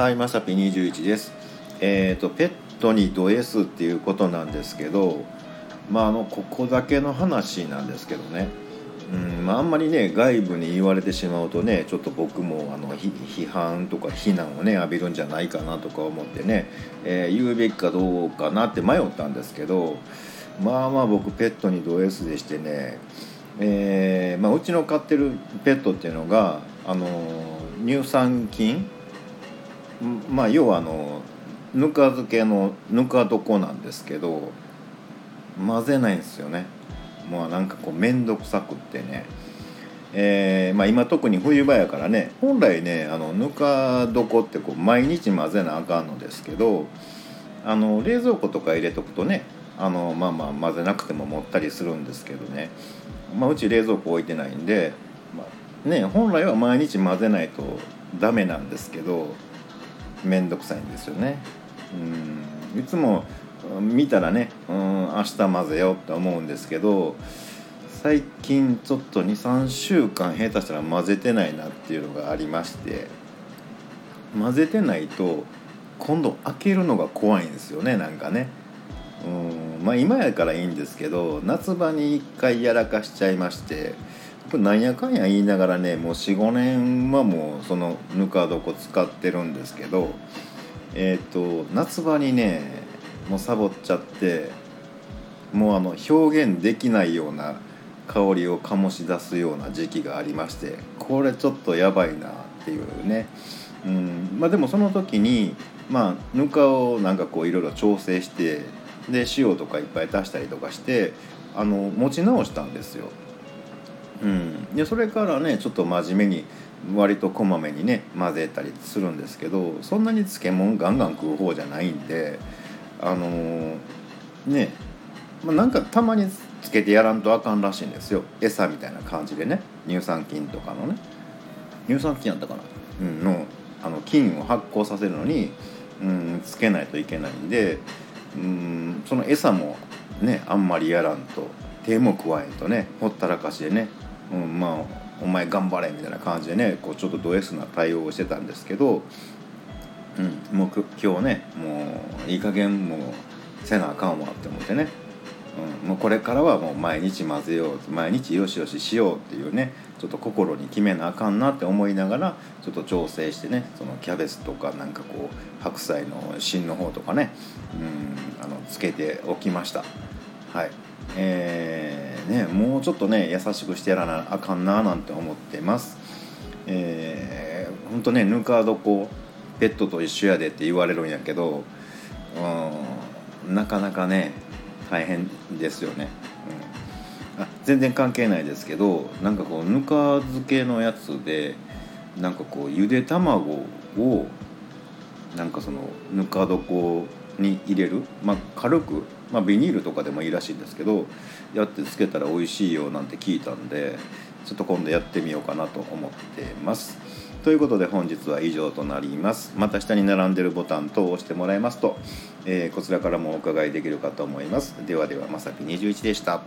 はい、まさぴ21です。えっ、と、ペットにド S っていうことなんですけど、まあ、あの、ここだけの話なんですけどね。うん、まあ、あんまりね、外部に言われてしまうとね、ちょっと僕も、あの、批判とか非難をね、浴びるんじゃないかなとか思ってね、えー言うべきかどうかなって迷ったんですけど、まあまあ僕、ペットにド S でしてね、えーまあ、うちの飼ってるペットっていうのが、あの、乳酸菌まあ要はあのぬか漬けのぬか床なんですけど混ぜないんですよね。もうなんかこう面倒くさくってね。えーまあ、今特に冬場やからね。本来ねあのぬか床ってこう毎日混ぜなあかんのですけどあの冷蔵庫とか入れとくとねあのまあまあ混ぜなくても持ったりするんですけどね、まあ、うち冷蔵庫置いてないんで、まあ、ね本来は毎日混ぜないとダメなんですけど面倒くさいんですよね。うんいつも見たらねうん明日混ぜようって思うんですけど最近ちょっと23週間下手したら混ぜてないなっていうのがありまして混ぜてないと今度開けるのが怖いんですよねなんかね。うんまあ今やからいいんですけど夏場に一回やらかしちゃいましてこれなんやかんや言いながらねもう45年はもうそのぬか床使ってるんですけどえっ、と夏場にねもうサボっちゃってもうあの表現できないような香りを醸し出すような時期がありましてこれちょっとやばいなっていうね、うん、まあでもその時にまあぬかをなんかこういろいろ調整してで塩とかいっぱい足したりとかしてあの持ち直したんですよ。うん、でそれからねちょっと真面目に割とこまめにね混ぜたりするんですけどそんなに漬物ガンガン食う方じゃないんであのーね、まあ、なんかたまにつけてやらんとあかんらしいんですよ。餌みたいな感じでね乳酸菌とかのね。乳酸菌やったかな、うん、のあの菌を発酵させるのに、うん、つけないといけないんで、うん、その餌もねあんまりやらんと手も加えんとねほったらかしでね、うん、まあお前頑張れみたいな感じでねこうちょっとド S な対応をしてたんですけど、うん、もう今日ねもういい加減もうせなあかんわって思ってね、うん、もうこれからはもう毎日混ぜよう毎日よしよししようっていうねちょっと心に決めなあかんなって思いながらちょっと調整してねそのキャベツとかなんかこう白菜の芯の方とかね、うん、あのつけておきました。はい。えーね、もうちょっとね優しくしてやらなあかんななんて思ってます。えー、ほんとねぬか床ペットと一緒やでって言われるんやけどうんなかなかね大変ですよね、うん、あ全然関係ないですけどなんかこうぬか漬けのやつでなんかこうゆで卵をなんかそのぬか床に入れる、まあ、軽く、まあ、ビニールとかでもいいらしいんですけどやってつけたら美味しいよなんて聞いたんでちょっと今度やってみようかなと思ってます。ということで本日は以上となります。また下に並んでるボタン等を押してもらいますと、えーこちらからもお伺いできるかと思います。ではではまさき21でした。